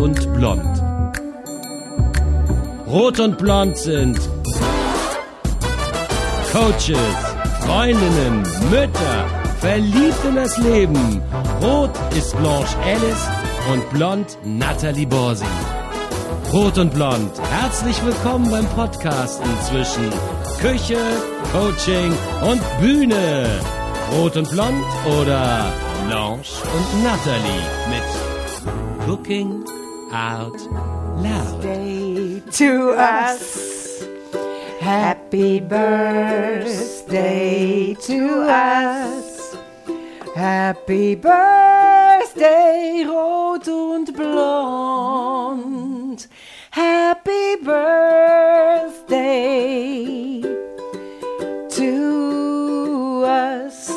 und Blond. Rot und Blond sind Coaches, Freundinnen, Mütter, verliebt in das Leben. Rot ist Blanche Alice und Blond Natalie Borsi. Rot und Blond, herzlich willkommen beim Podcasten zwischen Küche, Coaching und Bühne. Rot und Blond oder Blanche und Natalie mit Looking Out Loud. Day to us. Happy birthday to us. Happy birthday, rot und blond. Happy birthday to us.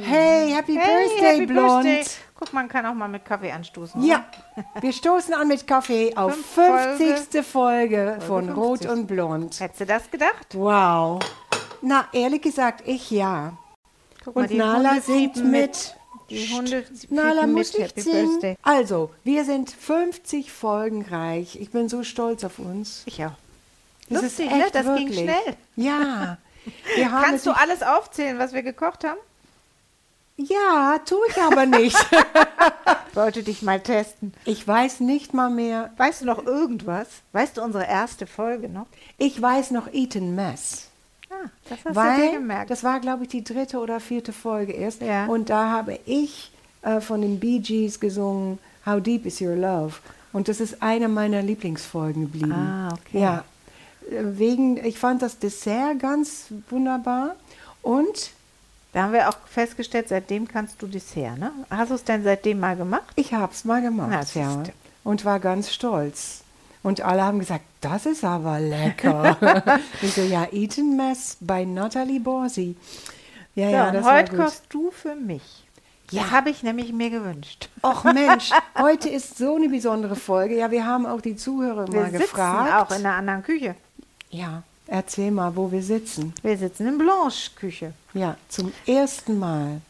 Hey, happy birthday, happy blond. Birthday. Guck, man kann auch mal mit Kaffee anstoßen. oder? Ja, wir stoßen an mit Kaffee auf Fünf 50. Folge, von 50. Rot und Blond. Hättest du das gedacht? Wow. Na, ehrlich gesagt, ich ja. Guck mal, Und die Nala Hunde singt fiepen mit. Die Hunde Nala mit. muss nicht Happy singen. Birthday. Also, wir sind 50 Folgen reich. Ich bin so stolz auf uns. Ich auch. Das Lustig, ist ne? echt Das ging wirklich. schnell. Ja. Kannst du es alles aufzählen, was wir gekocht haben? Ja, tue ich aber nicht. Wollte dich mal testen. Ich weiß nicht mal mehr. Weißt du noch irgendwas? Weißt du unsere erste Folge noch? Ich weiß noch Eton Mess. Ah, das hast du dir Weil gemerkt. das war, glaube ich, die dritte oder vierte Folge erst. Ja. Und da habe ich äh, von den Bee Gees gesungen, How Deep Is Your Love? Und das ist eine meiner Lieblingsfolgen geblieben. Ah, okay. Ja, Äh, wegen, ich fand das Dessert ganz wunderbar. Und da haben wir auch festgestellt, seitdem kannst du Dessert, ne? Hast du es denn seitdem mal gemacht? ich habe es mal Na, gemacht, ja. siehste. Und war ganz stolz. Und alle haben gesagt, das ist aber lecker. ich so, ja, Eton Mess bei Natalie Borsi. Ja, So, ja, das war heute gut. kochst du für mich. Ja. Das habe ich nämlich mir gewünscht. Och Mensch, heute ist so eine besondere Folge. Ja, wir haben auch die Zuhörer Wir mal sitzen gefragt. auch in einer anderen Küche. ja, erzähl mal, wo wir sitzen. Wir sitzen in Blanche-Küche. Ja, zum ersten Mal.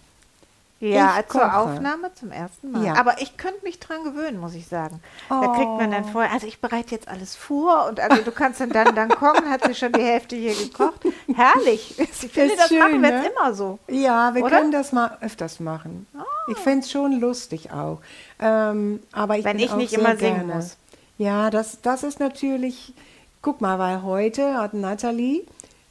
Ja, Ich zur koche. Aufnahme zum ersten Mal. Ja. Aber ich könnte mich dran gewöhnen, muss ich sagen. Da kriegt man dann Oh. vorher, also ich bereite jetzt alles vor und also du kannst dann dann, dann kommen, hat sie schon die Hälfte hier gekocht. Herrlich. Ich finde, Ist das schön, machen wir ne? jetzt immer so. Ja, wir Oder? Können das mal öfters machen. Ich fände es schon lustig auch. Ähm, aber ich Wenn ich auch nicht immer singen gerne. muss. Ja, das, das ist natürlich, guck mal, weil heute hat Nathalie,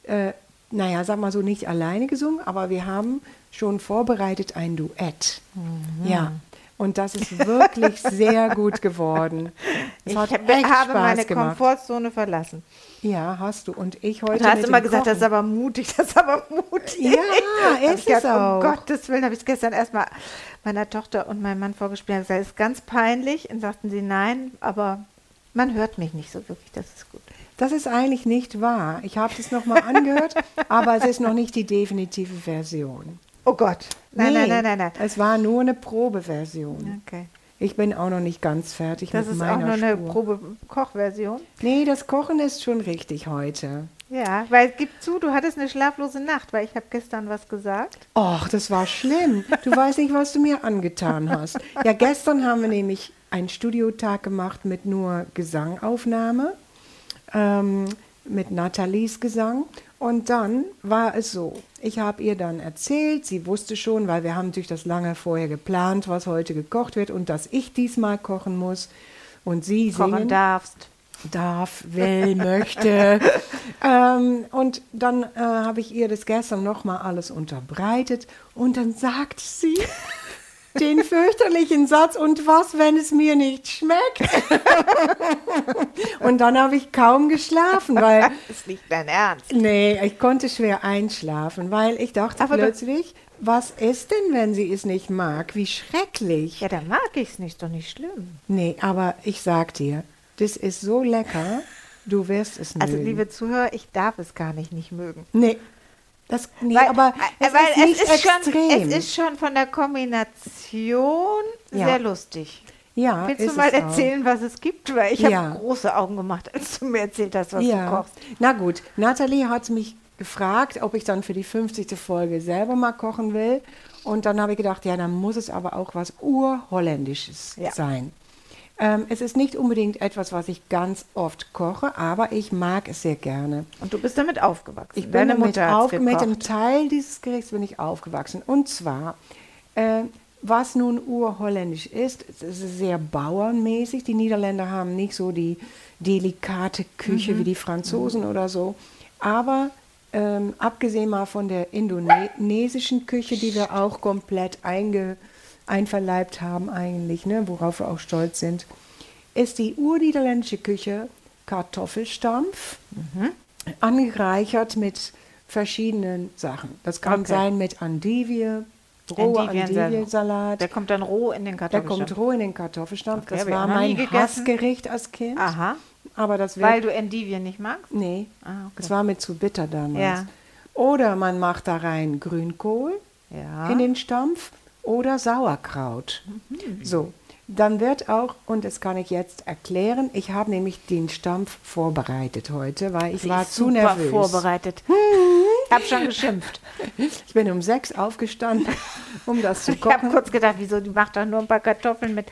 äh, naja, sag mal so, nicht alleine gesungen, aber wir haben schon vorbereitet ein Duett. Mhm. Ja. Und das ist wirklich sehr gut geworden. Es Ich hab- habe Spaß meine gemacht. Komfortzone verlassen. Ja, hast du. Und ich heute Du hast immer gesagt, das Kochen. ist aber mutig, das ist aber mutig. Ja, ist es auch. Um Gottes Willen, habe ich es gestern erstmal meiner Tochter und meinem Mann vorgespielt. Ich gesagt, das ist ganz peinlich. Und sagten sie, nein, aber man hört mich nicht so wirklich, das ist gut. Das ist eigentlich nicht wahr. Ich habe es nochmal angehört, aber es ist noch nicht die definitive Version. Oh Gott. Nein, Nee, nein, nein, nein, nein. Es war nur eine Probeversion. Okay. Ich bin auch noch nicht ganz fertig Das mit ist auch meiner nur eine Spur. Probe-Kochversion. Nee, das Kochen ist schon richtig heute. Ja, weil gib zu, du hattest eine schlaflose Nacht, weil ich habe gestern was gesagt. Och, das war schlimm. Du weißt nicht, was du mir angetan hast. Ja, gestern haben wir nämlich einen Studiotag gemacht mit nur Gesangaufnahme, ähm, mit Nathalies Gesang. Und dann war es so, ich habe ihr dann erzählt, sie wusste schon, weil wir haben natürlich das lange vorher geplant, was heute gekocht wird und dass ich diesmal kochen muss und sie Kochen singen darfst. darf, will, möchte. ähm, und dann äh, habe ich ihr das gestern nochmal alles unterbreitet und dann sagt sie den fürchterlichen Satz, und was, wenn es mir nicht schmeckt? und dann habe ich kaum geschlafen, weil, Das ist nicht dein Ernst. nee, ich konnte schwer einschlafen, weil ich dachte Aber plötzlich, was ist denn, wenn sie es nicht mag? Wie schrecklich. Ja, dann mag ich es nicht, doch nicht schlimm. Nee, aber ich sag dir, das ist so lecker, du wirst es Also, mögen. liebe Zuhörer, ich darf es gar nicht nicht mögen. Nee, das, nee Weil- aber äh, es weil ist nicht extrem. Schon, es ist schon von der Kombination Ja. sehr lustig. ja, Willst ist du mal es auch. erzählen, was es gibt? Weil ich Ja. habe große Augen gemacht, als du mir erzählt hast, was ja. du kochst. Na gut, Nathalie hat mich gefragt, ob ich dann für die 50. Folge selber mal kochen will. Und dann habe ich gedacht, ja, dann muss es aber auch was Urholländisches sein. Ähm, es ist nicht unbedingt etwas, was ich ganz oft koche, aber ich mag es sehr gerne. Und du bist damit aufgewachsen. Ich bin Deine damit Mutter auf, mit dem. Teil dieses Gerichts bin ich aufgewachsen. Und zwar, äh, was nun urholländisch ist, es ist sehr bauernmäßig. Die Niederländer haben nicht so die delikate Küche wie die Franzosen oder so. Aber ähm, abgesehen mal von der indonesischen Küche, die wir auch komplett einge, einverleibt haben eigentlich, ne, worauf wir auch stolz sind, ist die urniederländische Küche Kartoffelstampf, angereichert mit verschiedenen Sachen. Das kann Okay. sein mit Andivie, rohe. Andiviensalat. Der kommt dann roh in den Der Kartoffelstampf. kommt roh in den Kartoffelstampf. Okay, das war mein. Hassgericht als Kind. Aha. Aber das Weil du Endivien nicht magst? Nee, Ah, okay. es war mir zu bitter damals. Ja. Oder man macht da rein Grünkohl Ja. in den Stampf oder Sauerkraut. Mhm. So, dann wird auch, und das kann ich jetzt erklären, ich habe nämlich den Stampf vorbereitet heute, weil ich Sie war zu nervös. vorbereitet. Ich habe schon geschimpft. Ich bin um sechs aufgestanden, um das zu Ich habe kochen. kurz gedacht, wieso, die macht doch nur ein paar Kartoffeln mit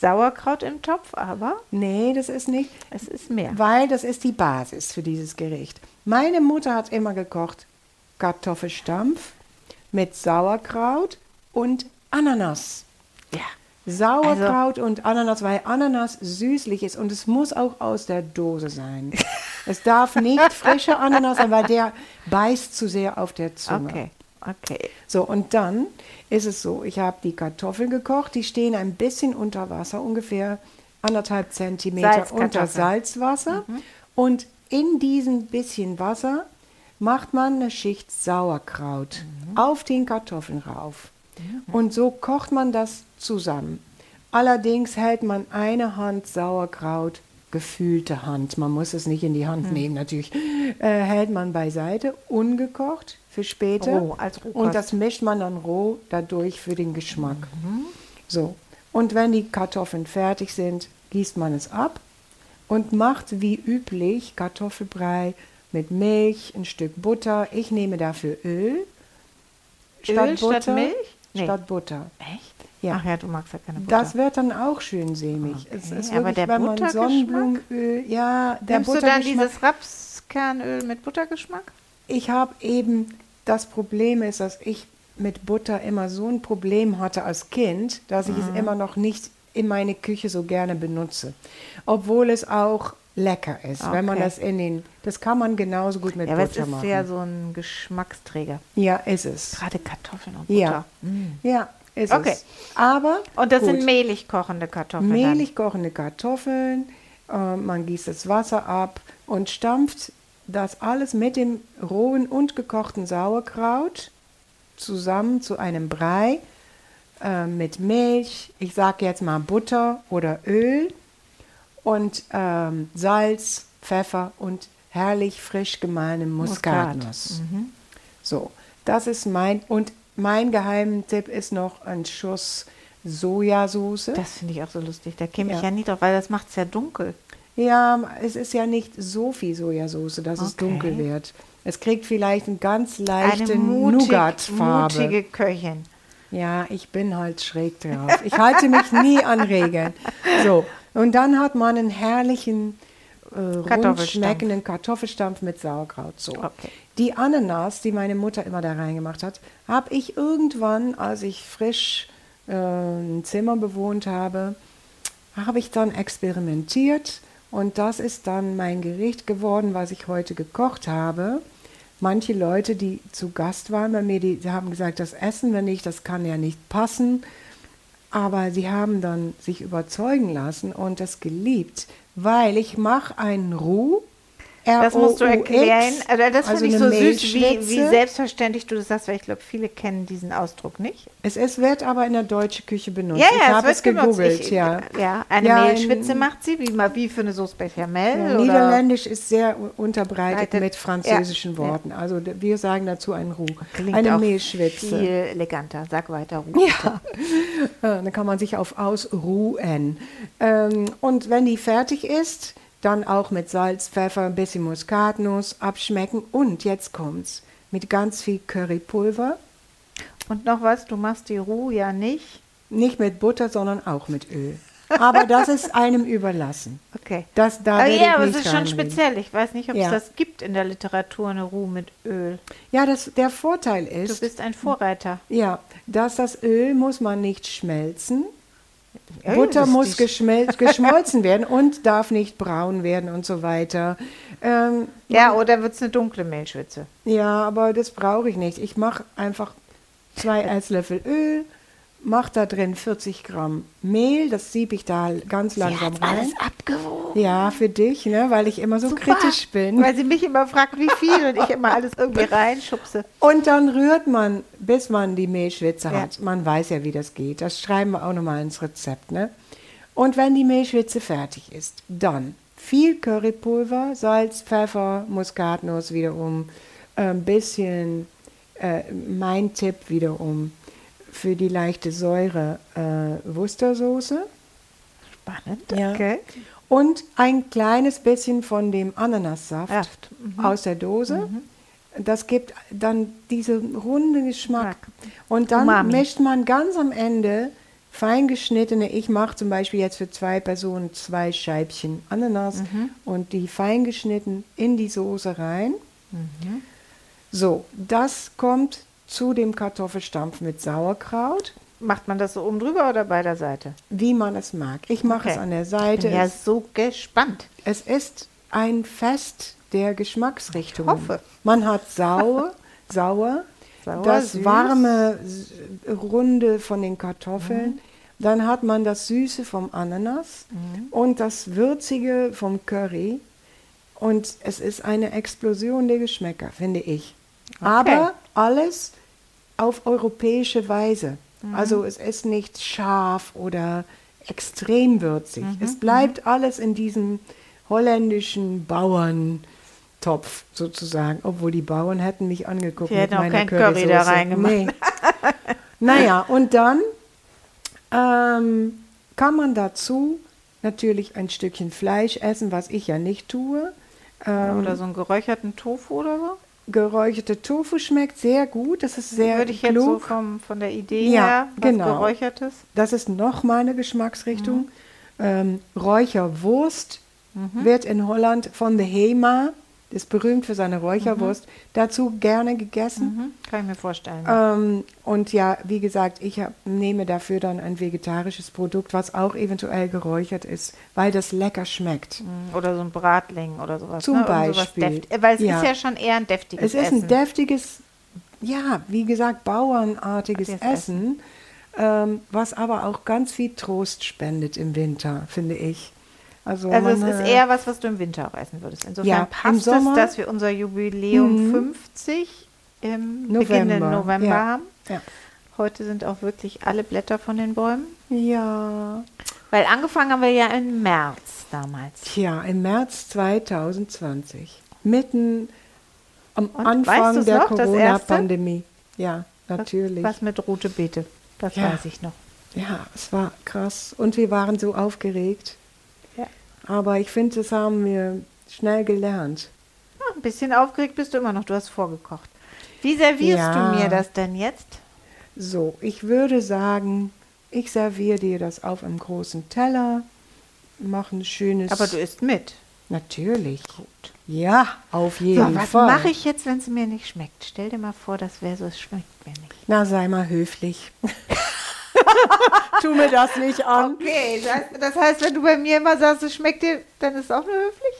Sauerkraut im Topf, aber Nee, das ist nicht, es ist mehr. weil das ist die Basis für dieses Gericht. Meine Mutter hat immer gekocht Kartoffelstampf mit Sauerkraut und Ananas. Ja. Sauerkraut und Ananas, weil Ananas süßlich ist und es muss auch aus der Dose sein. es darf nicht frischer Ananas sein, weil der beißt zu sehr auf der Zunge. Okay, okay. So, und dann ist es so, ich habe die Kartoffeln gekocht, die stehen ein bisschen unter Wasser, ungefähr anderthalb Zentimeter unter Salzwasser. Und in diesem bisschen Wasser macht man eine Schicht Sauerkraut auf den Kartoffeln rauf. Und so kocht man das zusammen. Allerdings hält man eine Hand Sauerkraut, gefühlte Hand, man muss es nicht in die Hand nehmen natürlich, äh, hält man beiseite, ungekocht für später. Roh, als Rohkost. Und das mischt man dann roh dadurch für den Geschmack. So. Und wenn die Kartoffeln fertig sind, gießt man es ab und macht wie üblich Kartoffelbrei mit Milch, ein Stück Butter. Ich nehme dafür Öl. Öl statt Milch? Nee. Statt Butter. Echt? Ja. Ach ja, du magst ja keine Butter. Das wird dann auch schön sämig. Es Okay, ist aber wirklich, der wenn man? Sonnenblumenöl, ja, der Nimmst du dann dieses Rapskernöl mit Buttergeschmack? Ich habe eben, das Problem ist, dass ich mit Butter immer so ein Problem hatte als Kind, dass ich Mhm. es immer noch nicht in meine Küche so gerne benutze. Obwohl es auch lecker ist, wenn man Okay. das in den, das kann man genauso gut mit Ja, aber es Butter ist machen. ja so ein Geschmacksträger. ja, ist es. Gerade Kartoffeln und Butter. Ja, ja, ist Okay. es. Aber Und das gut. sind mehlig kochende Kartoffeln. mehlig kochende Kartoffeln, äh, man gießt das Wasser ab und stampft das alles mit dem rohen und gekochten Sauerkraut zusammen zu einem Brei äh, mit Milch, ich sage jetzt mal Butter oder Öl und ähm, Salz, Pfeffer und herrlich frisch gemahlene Muskatnuss. So, das ist mein und mein Geheimtipp ist noch ein Schuss Sojasauce. Das finde ich auch so lustig. Da käme ich Ja. ja nie drauf, weil das macht es ja dunkel. Ja, es ist ja nicht so viel Sojasauce, dass es Okay. dunkel wird. Es kriegt vielleicht eine ganz Eine leichte mutig, Nougat-Farbe. mutige Köchin. Ja, ich bin halt schräg drauf. Ich halte mich nie an Regeln. So, und dann hat man einen herrlichen, äh, rund Kartoffelstampf. schmeckenden Kartoffelstampf mit Sauerkraut. So. Okay. Die Ananas, die meine Mutter immer da reingemacht hat, habe ich irgendwann, als ich frisch äh, ein Zimmer bewohnt habe, habe ich dann experimentiert und das ist dann mein Gericht geworden, was ich heute gekocht habe. Manche Leute, die zu Gast waren bei mir, die, die haben gesagt, das essen wir nicht, das kann ja nicht passen. Aber sie haben dann sich überzeugen lassen und das geliebt, weil ich mache einen Roux. Das musst du R-O-U-X, erklären. Also das also finde ich so süß, wie, wie selbstverständlich du das sagst, weil ich glaube, viele kennen diesen Ausdruck nicht. Es, es wird aber in der deutschen Küche benutzt. Ja, ich ja, habe es es gegoogelt, Ich, ja. ja. Eine Ja, Mehlschwitze macht sie, wie, wie für eine Sauce Bechamel. Ja? Niederländisch ist sehr unterbreitet Breitet- mit französischen Worten. Also wir sagen dazu ein Roux. Klingt Eine auch Mehlschwitze. Viel eleganter. Sag weiter. Ruth. Ja, Äh, dann kann man sich auf ausruhen. Ähm, und wenn die fertig ist, dann auch mit Salz, Pfeffer, ein bisschen Muskatnuss abschmecken. Und jetzt kommt's mit ganz viel Currypulver. Und noch was, du machst die Roux ja nicht. Nicht mit Butter, sondern auch mit Öl. Aber das ist einem überlassen. Okay. Das, da werde ja, aber es ist schon speziell. Ich weiß nicht, ob Ja. es das gibt in der Literatur, eine Ruhe mit Öl. Ja, das, der Vorteil Du ist, bist ein Vorreiter. ja, dass das Öl muss man nicht schmelzen. Butter ist muss geschmolzen werden und darf nicht braun werden und so weiter. Ähm, Ja, oder wird es eine dunkle Mehlschwitze? ja, aber das brauche ich nicht. Ich mache einfach zwei Esslöffel Öl, mache da drin 40 Gramm Mehl, das siebe ich da ganz langsam rein. abgewogen. Ja, für dich, ne, weil ich immer so kritisch bin. Weil sie mich immer fragt, wie viel und ich immer alles irgendwie reinschubse. Und dann rührt man, bis man die Mehlschwitze Ja. hat. Man weiß ja, wie das geht. Das schreiben wir auch nochmal ins Rezept. Ne? Und wenn die Mehlschwitze fertig ist, dann viel Currypulver, Salz, Pfeffer, Muskatnuss wiederum, ein bisschen, äh, mein Tipp wiederum, für die leichte Säure äh, Wustersoße. Spannend, Ja. okay. Und ein kleines bisschen von dem Ananassaft Saft, aus der Dose. Das gibt dann diesen runden Geschmack. Geschmack. Und dann Umami. mischt man ganz am Ende fein geschnittene, ich mache zum Beispiel jetzt für zwei Personen zwei Scheibchen Ananas und die fein geschnitten in die Soße rein. So, das kommt zu dem Kartoffelstampf mit Sauerkraut, Macht man das so oben drüber oder bei der Seite? wie man es mag. Ich mache es Okay. an der Ich Seite. bin ja so gespannt. Es ist ein Fest der Geschmacksrichtungen. Ich hoffe. Man hat sauer, sauer, Sauer, das süß. warme, runde von den Kartoffeln. Dann hat man das Süße vom Ananas Mhm. und das Würzige vom Curry. Und es ist eine Explosion der Geschmäcker, finde ich. Aber alles auf europäische Weise. Mhm. Also es ist nicht scharf oder extrem würzig. Mhm, Es bleibt alles in diesem holländischen Bauerntopf sozusagen. Obwohl die Bauern hätten mich angeguckt Die mit hätten auch meiner kein Curry da reingemacht. Nee. naja, und dann ähm, kann man dazu natürlich ein Stückchen Fleisch essen, was ich ja nicht tue. Ähm, Oder so einen geräucherten Tofu oder so? Geräucherte Tofu schmeckt sehr gut. Das ist sehr Würde ich jetzt so klug. vom, von der Idee Ja, her, was genau. geräuchertes. Das ist noch meine Geschmacksrichtung. Ähm, Räucherwurst Mhm. wird in Holland von der Hema, ist berühmt für seine Räucherwurst, dazu gerne gegessen. Mhm. Kann ich mir vorstellen. Ähm, und ja, wie gesagt, ich hab, nehme dafür dann ein vegetarisches Produkt, was auch eventuell geräuchert ist, weil das lecker schmeckt. Mhm. oder so ein Bratling oder sowas. Zum ne? Sowas Beispiel. deft- äh, Weil es Ja. ist ja schon eher ein deftiges Es ist Essen. ein deftiges, ja, wie gesagt, bauernartiges Artiges Essen, ähm, was aber auch ganz viel Trost spendet im Winter, finde ich. Also, Also es ist eher was, was du im Winter auch essen würdest. Insofern Ja, passt es, dass wir unser Jubiläum Mhm. 50 im beginnenden November, November ja. haben. Ja. Heute sind auch wirklich alle Blätter von den Bäumen. ja, Weil angefangen haben wir ja im März damals. tja, im März 2020, mitten am Und Anfang der Corona-Pandemie. Ja, natürlich. Was mit rote Beete. Das Ja. weiß ich noch. Ja, es war krass. Und wir waren so aufgeregt. Aber ich finde, das haben wir schnell gelernt. Ja, ein bisschen aufgeregt bist du immer noch. Du hast vorgekocht. Wie servierst Ja. du mir das denn jetzt? So, ich würde sagen, ich serviere dir das auf einem großen Teller, mache ein schönes. Aber du isst mit. Natürlich. Ja, auf jeden So, was Fall. mache ich jetzt, wenn es mir nicht schmeckt? Stell dir mal vor, das wäre so, es schmeckt mir nicht. Na, sei mal höflich. tu mir das nicht an. Okay, das, das heißt, wenn du bei mir immer sagst, es schmeckt dir, dann ist es auch nur höflich?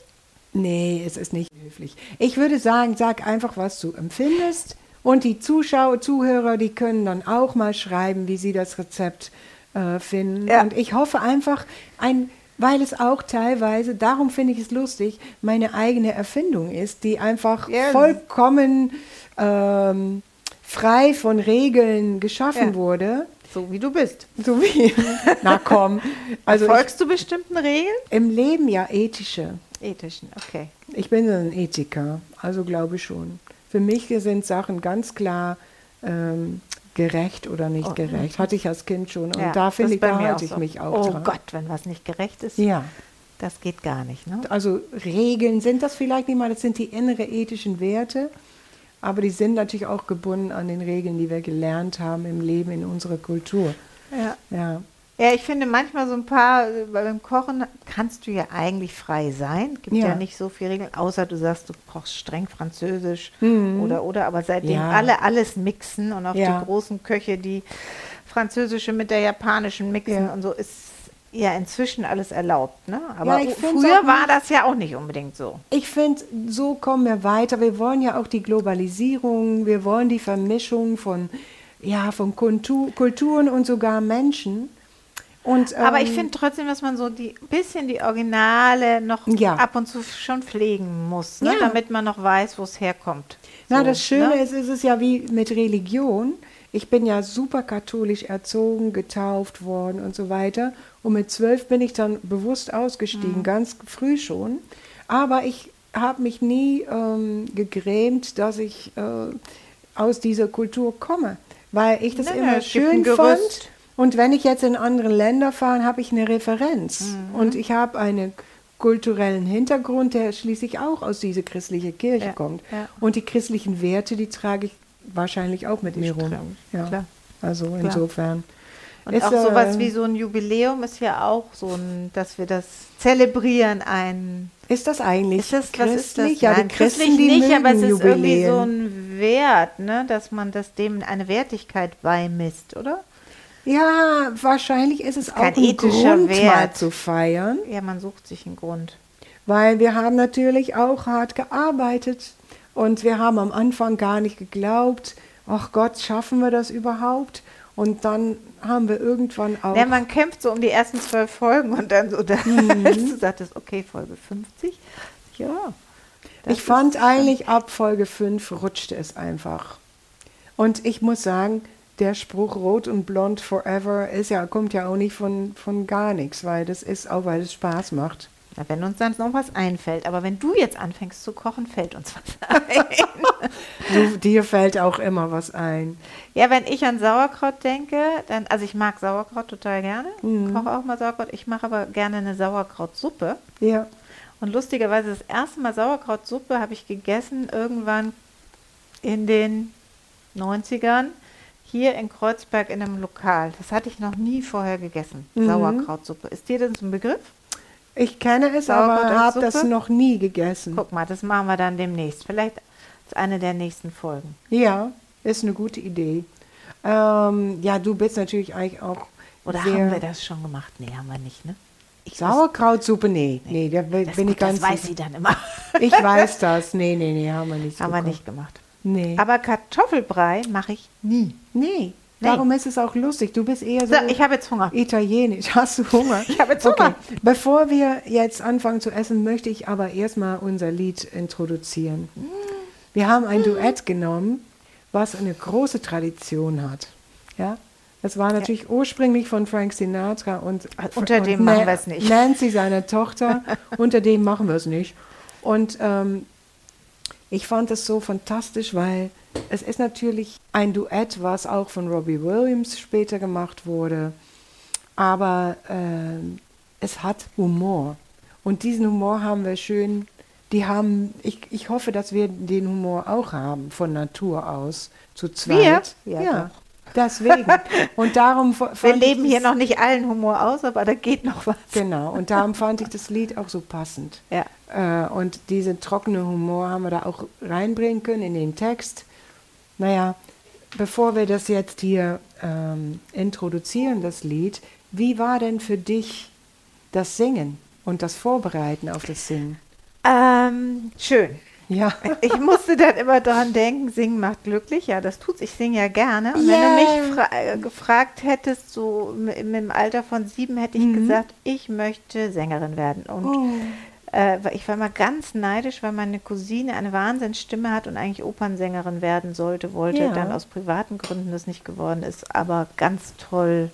Nee, es ist nicht höflich. Ich würde sagen, sag einfach, was du empfindest. Und die Zuschauer, Zuhörer, die können dann auch mal schreiben, wie sie das Rezept äh, finden. Ja. Und ich hoffe einfach, ein, weil es auch teilweise, darum finde ich es lustig, meine eigene Erfindung ist, die einfach Ja. vollkommen ähm, frei von Regeln geschaffen Ja. wurde. So wie du bist. So wie, na komm. Also Folgst du bestimmten Regeln? im Leben ja ethische. Ethischen, okay. Ich bin ein Ethiker, also glaube ich schon. Für mich sind Sachen ganz klar ähm, gerecht oder nicht gerecht. Hatte ich als Kind schon. Und Oh. Ja, da finde ich, da halte ich so. mich auch Oh dran. Gott, wenn was nicht gerecht ist, Ja, das geht gar nicht, ne? also Regeln sind das vielleicht nicht mal, das sind die innere ethischen Werte. Aber die sind natürlich auch gebunden an den Regeln, die wir gelernt haben im Leben, in unserer Kultur. Ja. Ja. Ja, ich finde manchmal so ein paar, äh, beim Kochen kannst du ja eigentlich frei sein. Gibt ja, Ja. nicht so viele Regeln, außer du sagst, du brauchst streng Französisch oder, oder. Aber seitdem Ja. alle alles mixen und auch Ja. die großen Köche, die französische mit der japanischen mixen und so, ist ja inzwischen alles erlaubt. Ne? Aber find's früher auch war das ja auch nicht unbedingt so. Ich finde, so kommen wir weiter. Wir wollen ja auch die Globalisierung, wir wollen die Vermischung von, ja, von Kultur, Kulturen und sogar Menschen. Und, Aber ich ähm, finde trotzdem, dass man so die bisschen die Originale noch Ja. ab und zu schon pflegen muss, ne? Ja. damit man noch weiß, wo es herkommt. Na, So, das Schöne ne? ist, es ist ja wie mit Religion. Ich bin ja super katholisch erzogen, getauft worden und so weiter. Und mit zwölf bin ich dann bewusst Mhm. ausgestiegen, ganz früh schon. Aber ich habe mich nie ähm, gegrämt, dass ich äh, aus dieser Kultur komme, weil ich das Nö, immer schön fand. Und wenn ich jetzt in andere Länder fahre, habe ich eine Referenz. Mhm. Und ich habe einen kulturellen Hintergrund, der schließlich auch aus dieser christlichen Kirche Ja, kommt. ja. Und die christlichen Werte, die trage ich wahrscheinlich auch mit mir rum. Ja. klar. Also Klar. insofern. Und Ist, auch sowas äh, wie so ein Jubiläum ist ja auch so ein, dass wir das zelebrieren, ein Ist das eigentlich Ist das, was ist das? christlich? Ja, Nein, die Christen, christlich die nicht, aber es ist irgendwie so Jubiläen. ein Wert, ne, dass man das dem eine Wertigkeit beimisst, oder? Ja, wahrscheinlich ist es auch ein ethischer Grund, mal Wert. zu feiern, Ja, man sucht sich einen Grund. weil wir haben natürlich auch hart gearbeitet und wir haben am Anfang gar nicht geglaubt, ach Gott, schaffen wir das überhaupt? Und dann haben wir irgendwann auch Ja, man kämpft so um die ersten zwölf Folgen und dann so, da, Mhm. du sagtest, okay, Folge 50, ja. Ich fand eigentlich ab Folge 5 rutschte es einfach. Und ich muss sagen, der Spruch Rot und Blond Forever ist ja, kommt ja auch nicht von, von gar nichts, weil das ist auch, weil es Spaß macht. Wenn uns dann noch was einfällt. Aber wenn du jetzt anfängst zu kochen, fällt uns was ein. Du, dir fällt auch immer was ein. ja, wenn ich an Sauerkraut denke, dann, also ich mag Sauerkraut total gerne, Mhm. koche auch mal Sauerkraut. Ich mache aber gerne eine Sauerkrautsuppe. Ja. Und lustigerweise das erste Mal Sauerkrautsuppe habe ich gegessen irgendwann in den 90ern hier in Kreuzberg in einem Lokal. Das hatte ich noch nie vorher gegessen. Mhm. Sauerkrautsuppe. Ist dir das ein Begriff? Ich kenne es, aber habe das noch nie gegessen. Guck mal, das machen wir dann demnächst. Vielleicht ist eine der nächsten Folgen. Ja, ist eine gute Idee. Ähm, ja, du bist natürlich eigentlich auch Oder haben wir das schon gemacht? Nee, haben wir nicht, ne? Ich Sauerkrautsuppe, nee, nee, da bin bin ich gut, ganz das weiß sie dann immer. Ich weiß das. Nee, nee, nee, haben wir nicht. haben wir gekocht. nicht gemacht. Nee. Aber Kartoffelbrei mache ich nie. nee. Darum ist es auch lustig. Du bist eher so, ich habe jetzt Hunger. italienisch. Hast du Hunger? Ich habe jetzt Hunger. Bevor wir jetzt anfangen zu essen, möchte ich aber erstmal unser Lied introduzieren. Wir haben ein Duett genommen, was eine große Tradition hat. Ja? Das war natürlich ursprünglich von Frank Sinatra und Unter und dem machen wir es nicht. Nancy, seine Tochter, unter dem machen wir es nicht. Und ähm, ich fand es so fantastisch, weil es ist natürlich ein Duett, was auch von Robbie Williams später gemacht wurde. Aber ähm, es hat Humor. Und diesen Humor haben wir schön, die haben, ich, ich hoffe, dass wir den Humor auch haben, von Natur aus, zu zweit. Wir? Ja, ja deswegen. Und darum Wir leben hier noch nicht allen Humor aus, aber da geht noch was. Genau, und darum fand ich das Lied auch so passend. Ja. Äh, und diesen trockenen Humor haben wir da auch reinbringen können in den Text. Naja, bevor wir das jetzt hier ähm, introduzieren, das Lied, wie war denn für dich das Singen und das Vorbereiten auf das Singen? Ähm, schön. Ja, Ich musste dann immer daran denken, singen macht glücklich. Ja, das tut's. Ich singe ja gerne. Und wenn Yeah. du mich äh, gefragt hättest, so im, im Alter von sieben, hätte ich gesagt, ich möchte Sängerin werden. Und Oh. Äh, ich war mal ganz neidisch, weil meine Cousine eine Wahnsinnsstimme hat und eigentlich Opernsängerin werden sollte, wollte, Ja. dann aus privaten Gründen das nicht geworden ist. Aber ganz toll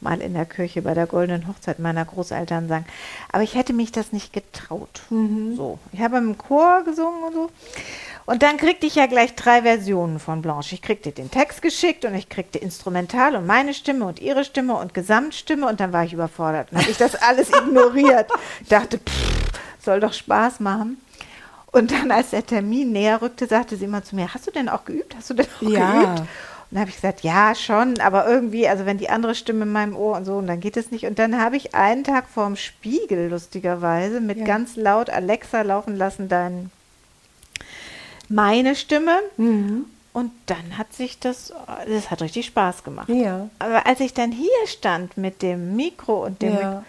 mal in der Kirche bei der goldenen Hochzeit meiner Großeltern sang. Aber ich hätte mich das nicht getraut. So, ich habe im Chor gesungen und so. Und dann kriegte ich ja gleich drei Versionen von Blanche. Ich kriegte den Text geschickt und ich kriegte Instrumental und meine Stimme und ihre Stimme und Gesamtstimme und dann war ich überfordert. Dann habe ich das alles ignoriert. Ich dachte, pff, soll doch Spaß machen. Und dann, als der Termin näher rückte, sagte sie immer zu mir, hast du denn auch geübt? Hast du denn auch Ja. geübt? Und dann habe ich gesagt, ja, schon, aber irgendwie, also wenn die andere Stimme in meinem Ohr und so, und dann geht es nicht. Und dann habe ich einen Tag vorm Spiegel, lustigerweise, mit Ja. ganz laut Alexa laufen lassen, dein, meine Stimme. Mhm. Und dann hat sich das, das hat richtig Spaß gemacht. Ja. Aber als ich dann hier stand mit dem Mikro und dem, Ja. Mik-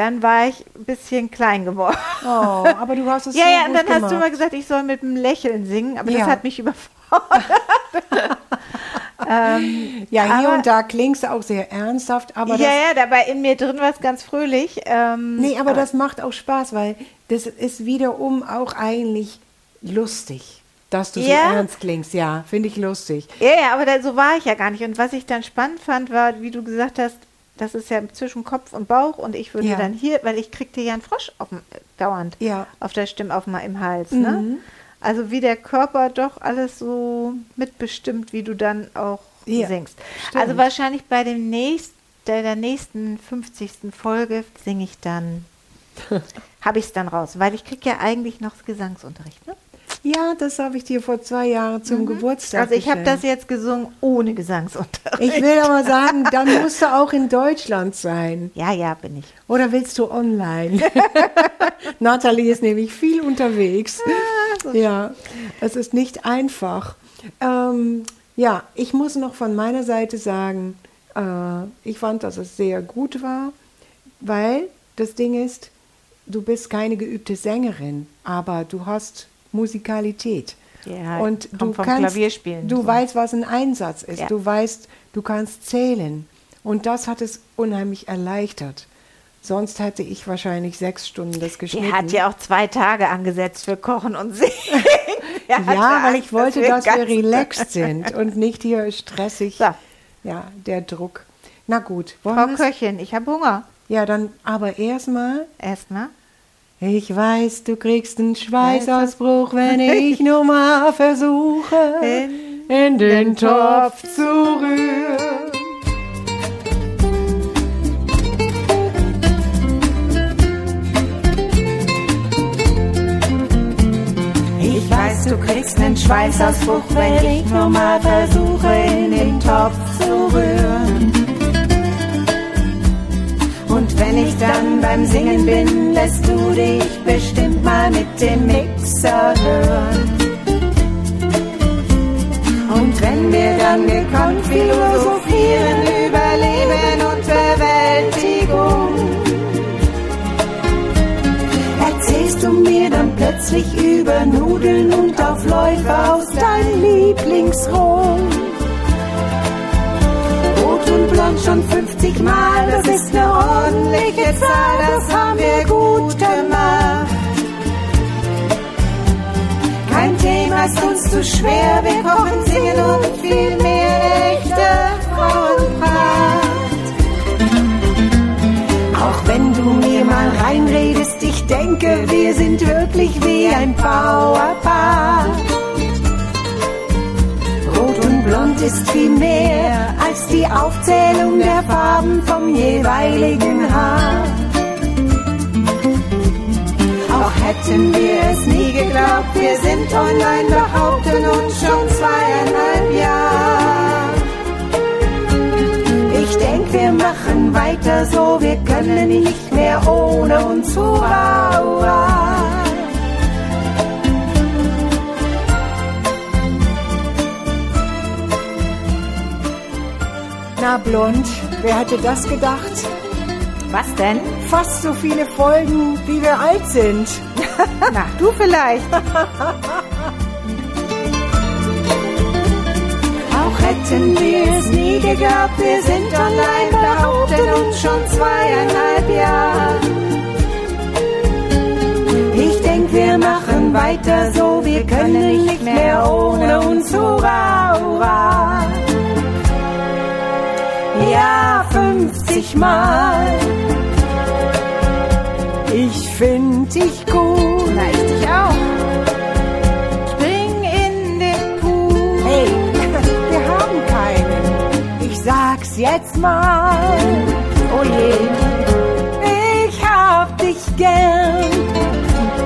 dann war ich ein bisschen klein geworden. Oh, aber du hast es Ja, so ja, und dann hast gemacht. du immer gesagt, ich soll mit einem Lächeln singen, aber Ja. das hat mich überfordert. ähm, Ja, hier aber- und da klingst du auch sehr ernsthaft, aber das, ja, ja, dabei in mir drin war es ganz fröhlich. Ähm, nee, aber das macht auch Spaß, weil das ist wiederum auch eigentlich lustig, dass du Ja. so ernst klingst. Ja, finde ich lustig. Ja, ja, aber da, so war ich ja gar nicht. Und was ich dann spannend fand, war, wie du gesagt hast, das ist ja zwischen Kopf und Bauch und ich würde Ja. dann hier, weil ich kriegte ja einen Frosch auf äh, dauernd Ja. auf der Stimme, auf mal im Hals. Ne? Mhm. Also wie der Körper doch alles so mitbestimmt, wie du dann auch Ja, singst. stimmt. Also wahrscheinlich bei dem nächsten, der, der nächsten 50. Folge singe ich dann, habe ich es dann raus, weil ich kriege ja eigentlich noch Gesangsunterricht. Ne? Ja, das habe ich dir vor zwei Jahren zum Geburtstag Also ich habe das jetzt gesungen ohne Gesangsunterricht. Ich will aber sagen, dann musst du auch in Deutschland sein. Ja, ja, bin ich. Oder willst du online? Nathalie ist nämlich viel unterwegs. Ja, es ist nicht einfach. Ähm, ja, ich muss noch von meiner Seite sagen, äh, ich fand, dass es sehr gut war, weil das Ding ist, du bist keine geübte Sängerin, aber du hast Musikalität. Ja, und kommt du kannst, Klavierspielen du so. weißt, was ein Einsatz ist. Ja. Du weißt, du kannst zählen. Und das hat es unheimlich erleichtert. Sonst hätte ich wahrscheinlich sechs Stunden das geschnitten. Die hat ja auch zwei Tage angesetzt für Kochen und Singen. Hatte Ja, weil ich wollte, dass wir ganz- relaxed sind und nicht hier stressig. So. Ja, der Druck. Na gut, Frau? Köchin, ich habe Hunger. Ja, dann aber erstmal. Erstmal. Ich weiß, du kriegst einen Schweißausbruch, wenn ich nur mal versuche, In in den den Topf zu rühren. Ich weiß, du kriegst nen Schweißausbruch, wenn ich nur mal versuche, in den Topf zu rühren. Und wenn ich dann beim Singen bin, lässt du dich bestimmt mal mit dem Mixer hören. Und wenn wir dann gekonnt philosophieren über Leben und Bewältigung, erzählst du mir dann plötzlich über Nudeln und Aufläufe aus deinem Lieblingsrom. Blond schon 50 Mal, das ist eine ordentliche Zahl, das haben wir gut gemacht. Kein Thema ist uns zu schwer, wir kochen, singen und viel mehr echte Frauenpracht. Auch wenn du mir mal reinredest, ich denke, wir sind wirklich wie ein Powerpaar. Ist viel mehr als die Aufzählung der Farben vom jeweiligen Haar. Auch hätten wir es nie geglaubt, wir sind online, behaupten uns schon zweieinhalb Jahre. Ich denk, wir machen weiter so, wir können nicht mehr ohne uns. Hurra, hurra. Na blond, wer hätte das gedacht? Was denn? Fast so viele Folgen, wie wir alt sind. Na, du vielleicht. Auch hätten wir es nie geglaubt, wir sind online, behaupten uns schon zweieinhalb Jahre. Ich denk, wir machen weiter so, wir können nicht mehr ohne uns. Hurra, hurra. Ja, 50 Mal. Ich find dich gut. Na, ich dich auch. Spring in den Pool. Hey, wir haben keinen. Ich sag's jetzt mal. Oh je. Ich hab dich gern.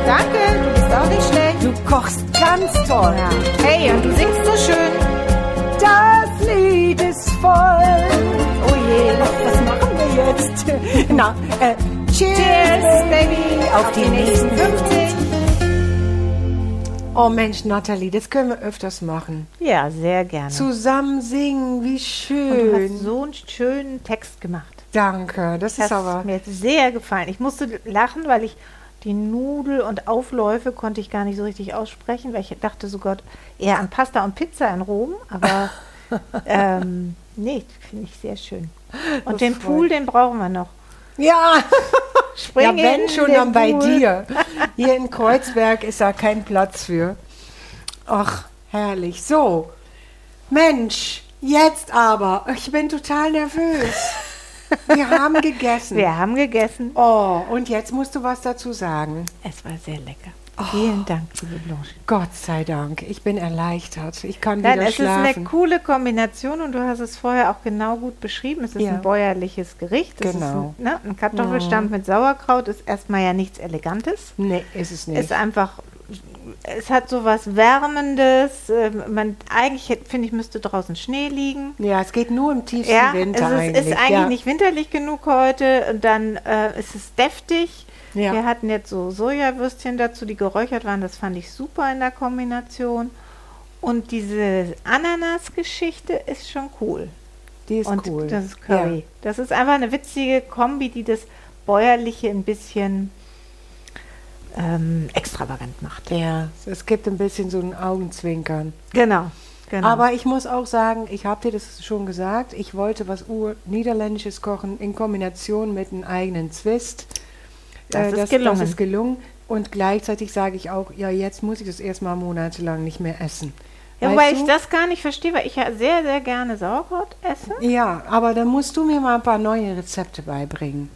Danke, du bist auch nicht schlecht. Du kochst ganz toll. Hey, und du singst so schön. Das Lied Na, äh, cheers, Cheers, Baby, auf die nächsten 50. Oh Mensch, Nathalie, das können wir öfters machen. Ja, sehr gerne. Zusammen singen, wie Und du schön. hast so einen schönen Text gemacht. Danke, das Das ist aber... hat mir sehr gefallen. Ich musste lachen, weil ich die Nudel und Aufläufe konnte ich gar nicht so richtig aussprechen, weil ich dachte so Gott eher an Pasta und Pizza in Rom, aber ähm, nee, finde ich sehr schön. Und Das den freut Pool, den brauchen wir noch. Ja, ja Springen wenn in schon dann bei Pool. dir. Hier in Kreuzberg ist da kein Platz für. Ach, herrlich. So, Mensch, jetzt aber. Ich bin total nervös. Wir haben gegessen. Wir haben gegessen. Oh, und jetzt musst du was dazu sagen. Es war sehr lecker. Vielen Dank, liebe Blanche. Gott sei Dank, ich bin erleichtert. Ich kann Nein, wieder es ist eine schlafen. coole Kombination und du hast es vorher auch genau gut beschrieben. Es ist Ja. ein bäuerliches Gericht. Es Genau. Ein, ne, ein Kartoffelstampf mit Sauerkraut ist erstmal ja nichts Elegantes. nee, ist es nicht. Ist einfach, es hat so was Wärmendes. ähm, Man, eigentlich, finde ich, müsste draußen Schnee liegen. ja, es geht nur im tiefsten Ja, Winter es ist eigentlich. ist eigentlich ja. nicht winterlich genug heute. Und dann äh, ist es deftig. Ja. Wir hatten jetzt so Sojawürstchen dazu, die geräuchert waren. Das fand ich super in der Kombination. Und diese Ananas-Geschichte ist schon cool. Die ist und cool. das ist Curry. Das ist einfach eine witzige Kombi, die das Bäuerliche ein bisschen ähm, extravagant macht. Ja. ja, es gibt ein bisschen so ein Augenzwinkern. Genau. genau. Aber ich muss auch sagen, ich habe dir das schon gesagt, ich wollte was Ur-Niederländisches kochen in Kombination mit einem eigenen Zwist. Das ist das, gelungen. Das ist gelungen. Und gleichzeitig sage ich auch, ja, jetzt muss ich das erstmal monatelang nicht mehr essen. ja, Weißt wobei du? ich das gar nicht verstehe, weil ich ja sehr, sehr gerne Sauerkraut esse. Ja, aber dann musst du mir mal ein paar neue Rezepte beibringen.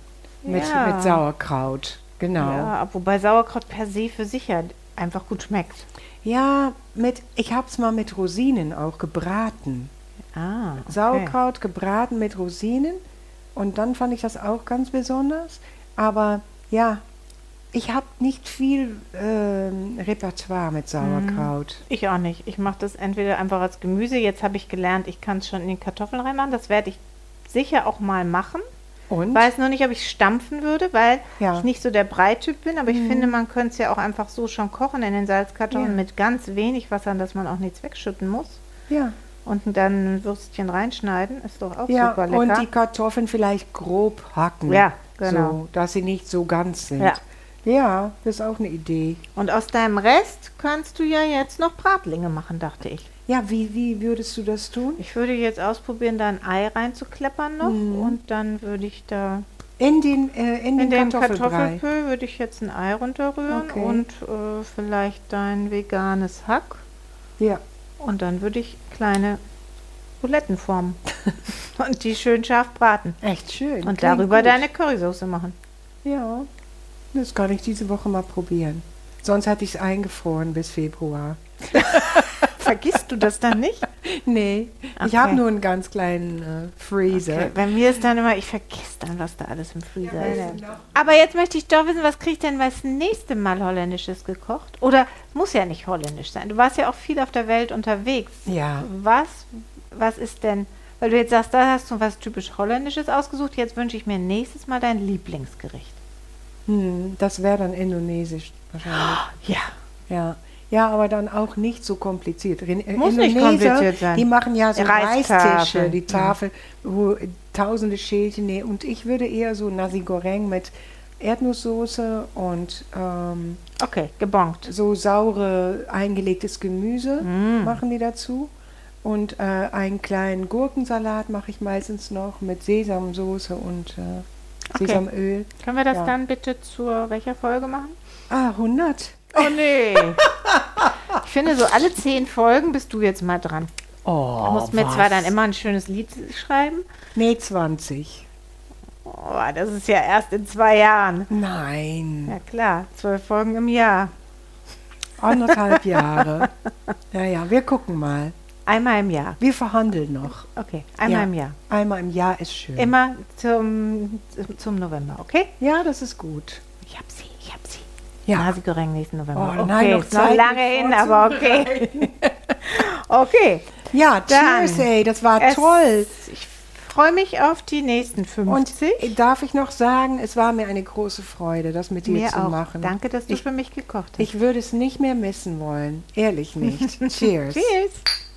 Mit, Ja. mit Sauerkraut. Genau. Ja, Ja, wobei Sauerkraut per se für sich ja einfach gut schmeckt. mit, ich habe es mal mit Rosinen auch gebraten. Ah, okay. Sauerkraut gebraten mit Rosinen. Und dann fand ich das auch ganz besonders. Aber ja, ich habe nicht viel ähm, Repertoire mit Sauerkraut. Ich auch nicht. Ich mache das entweder einfach als Gemüse. Jetzt habe ich gelernt, ich kann es schon in die Kartoffeln reinmachen. Das werde ich sicher auch mal machen. Und? Weiß noch nicht, ob ich stampfen würde, weil Ja. Mhm. ich nicht so der Breityp bin. Aber ich finde, man könnte es ja auch einfach so schon kochen in den Salzkartoffeln Ja. mit ganz wenig Wasser, dass man auch nichts wegschütten muss. ja, Und dann ein Würstchen reinschneiden. Ist doch auch ja super lecker. und die Kartoffeln vielleicht grob hacken. Ja, genau. So, dass sie nicht so ganz sind. Ja. ja, das ist auch eine Idee. Und aus deinem Rest kannst du ja jetzt noch Bratlinge machen, dachte ich. Ja, wie, wie würdest du das tun? Ich würde jetzt ausprobieren, da ein Ei reinzukleppern noch Mhm. und dann würde ich da In den, äh, in in den Kartoffelbrei. Würde ich jetzt ein Ei runterrühren Okay. und äh, vielleicht dein veganes Hack Ja. und dann würde ich kleine Buletten formen und die schön scharf braten Echt schön. und darüber gut. deine Currysoße machen. Ja, das kann ich diese Woche mal probieren. Sonst hatte ich es eingefroren bis Februar. Vergisst du das dann nicht? Nee, ich Okay. habe nur einen ganz kleinen äh, Freezer. Okay. Bei mir ist dann immer, ich vergesse dann, was da alles im Freezer ist. Aber jetzt möchte ich doch wissen, was kriege ich denn das nächste Mal Holländisches gekocht? Oder muss ja nicht holländisch sein. Du warst ja auch viel auf der Welt unterwegs. Ja, Was, was ist denn, weil du jetzt sagst, da hast du was typisch Holländisches ausgesucht, jetzt wünsche ich mir nächstes Mal dein Lieblingsgericht. hm, das wäre dann indonesisch wahrscheinlich. Ja. Ja. Ja, aber dann auch nicht so kompliziert. Äh, Muss nicht Indoneser, kompliziert sein. Die machen ja so Reistische, die ja. Tafel, wo tausende Schälchen. Nee, und ich würde eher so Nasi Goreng mit Erdnusssoße und ähm, Okay, gebongt. so saure eingelegtes Gemüse Mm. machen die dazu. Und äh, einen kleinen Gurkensalat mache ich meistens noch mit Sesamsoße und äh, Okay. Sesamöl. Können wir das Ja. dann bitte zur welcher Folge machen? Ah, 100. Oh nee. ich finde, so alle zehn Folgen bist du jetzt mal dran. Oh, Du musst mir zwar dann immer ein schönes Lied schreiben. Nee, 20. Oh, das ist ja erst in zwei Jahren. Nein, Ja klar, zwölf Folgen im Jahr. anderthalb Jahre. Ja, ja, wir gucken mal. Einmal im Jahr. Wir verhandeln noch. Okay, einmal Ja. im Jahr. Einmal im Jahr ist schön. Immer zum, zum November, okay? Ja, das ist gut. Ich hab sie, ich hab sie. Ja. Nasi Goreng nächsten November. Oh, okay, ich noch ist noch Zeit, lange hin, aber okay. okay. Ja, Dann- cheers, ey, das war Es- toll. Ich freue mich auf die nächsten 50. Und darf ich noch sagen, es war mir eine große Freude, das mit dir Mir zu auch. machen. Danke, dass du ich, für mich gekocht hast. ich würde es nicht mehr missen wollen. Ehrlich nicht. Cheers. Cheers.